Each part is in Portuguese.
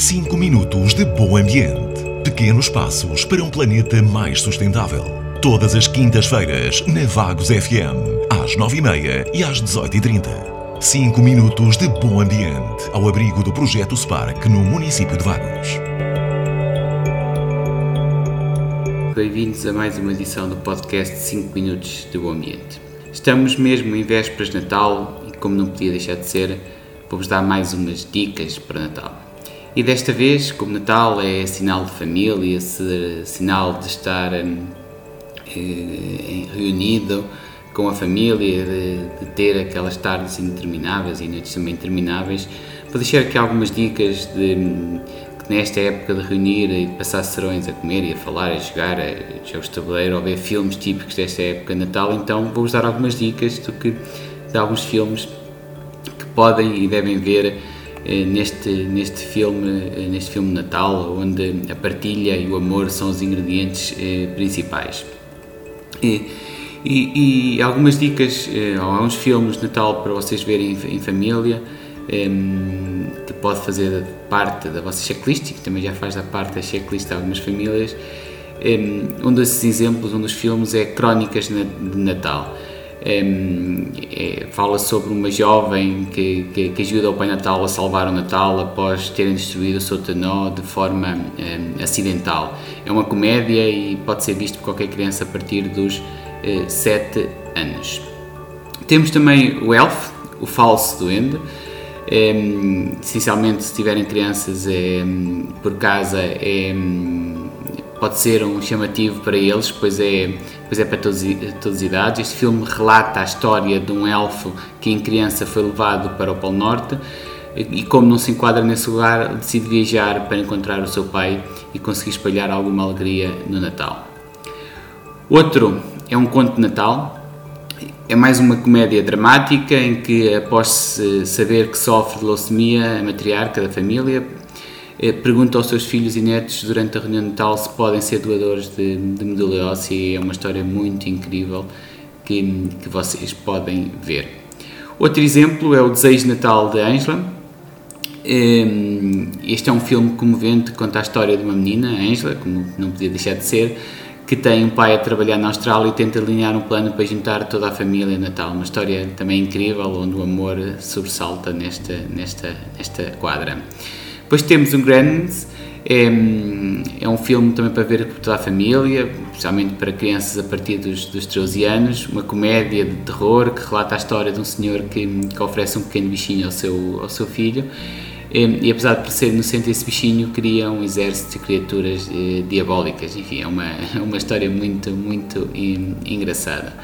5 minutos de bom ambiente. Pequenos passos para um planeta mais sustentável. Todas as quintas-feiras, na Vagos FM, às 9h30 e às 18h30. 5 minutos de bom ambiente, ao abrigo do projeto Spark no município de Vagos. Bem-vindos a mais uma edição do podcast 5 Minutos de Bom Ambiente. Estamos mesmo em vésperas de Natal e, como não podia deixar de ser, vou-vos dar mais umas dicas para Natal. E desta vez, como Natal é sinal de família, sinal de estar hum, eh, reunido com a família, de, ter aquelas tardes intermináveis e noites também intermináveis, vou deixar aqui algumas dicas de hum, que nesta época de reunir e passar serões a comer e a falar, a jogar a jogos de tabuleiro ou ver filmes típicos desta época de Natal, então vou-vos dar algumas dicas do que, de alguns filmes que podem e devem ver neste, neste, filme, eh, neste filme Natal, onde a partilha e o amor são os ingredientes eh, principais. E, e, e, algumas dicas, alguns filmes de Natal para vocês verem em, família, que pode fazer parte da vossa checklist, que também já faz da parte da checklist de algumas famílias. Um desses exemplos, um dos filmes é Crónicas de Natal é, fala sobre uma jovem que, que, que, ajuda o Pai Natal a salvar o Natal após terem destruído o seu tenó de forma acidental. É uma comédia e pode ser visto por qualquer criança a partir dos 7 uh, anos. Temos também o Elf, o falso duende. Um, essencialmente, se tiverem crianças é, por casa, é, pode ser um chamativo para eles, pois é, pois é para todas, todas as idades. Este filme relata a história de um elfo que em criança foi levado para o Polo Norte e como não se enquadra nesse lugar, decide viajar para encontrar o seu pai e conseguir espalhar alguma alegria no Natal. Outro é um conto de Natal, é mais uma comédia dramática em que, após saber que sofre de leucemia, a matriarca da família pergunta aos seus filhos e netos durante a reunião de Natal se podem ser doadores de, de medula óssea e é uma história muito incrível que, que vocês podem ver. Outro exemplo é o Desejo de Natal de Angela. Ehm, este é um filme comovente que conta a história de uma menina, Angela, como não podia deixar de ser, que tem um pai a trabalhar na Austrália e tenta alinhar um plano para juntar toda a família em Natal. Uma história também incrível, onde o amor sobressalta nesta, nesta, nesta quadra. Depois temos um Gremlins, é, é, um filme também para ver por toda a família, especialmente para crianças a partir dos, dos 13 anos, uma comédia de terror que relata a história de um senhor que, que oferece um pequeno bichinho ao seu, ao seu filho e, apesar de parecer inocente esse bichinho cria um exército de criaturas eh, diabólicas, enfim, é uma, uma história muito, muito engraçada.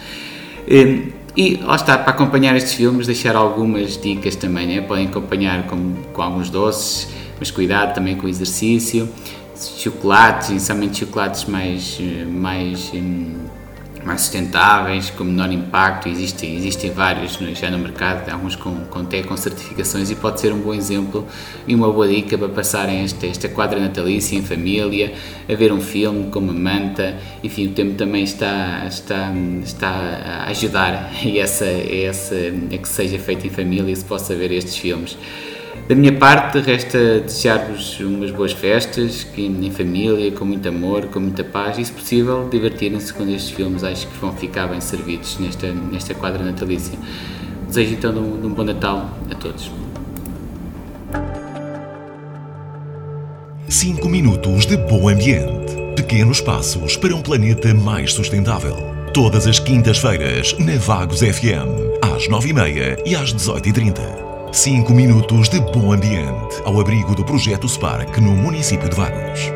E, e lá está, para acompanhar estes filmes, deixar algumas dicas também, né? podem acompanhar com, com alguns doces, mas cuidado também com o exercício, chocolates, inicialmente chocolates mais, mais, hum, mais sustentáveis, com menor impacto, existem, existem vários já no mercado, alguns com, com, até com certificações e pode ser um bom exemplo e uma boa dica para passarem esta, esta quadra natalícia em família, a ver um filme com uma manta, enfim, o tempo também está, está, está a ajudar a, essa, essa, a que seja feito em família e se possa ver estes filmes. Da minha parte, resta desejar-vos umas boas festas, que em família, com muito amor, com muita paz e, se possível, divertirem-se com estes filmes. Acho que vão ficar bem servidos nesta, nesta quadra natalícia. Desejo então um, um bom Natal a todos. 5 minutos de bom ambiente. Pequenos passos para um planeta mais sustentável. Todas as quintas-feiras, na Vagos FM, às 9h30 e às 18h30. 5 minutos de bom ambiente ao abrigo do projeto Spark no município de Vagos.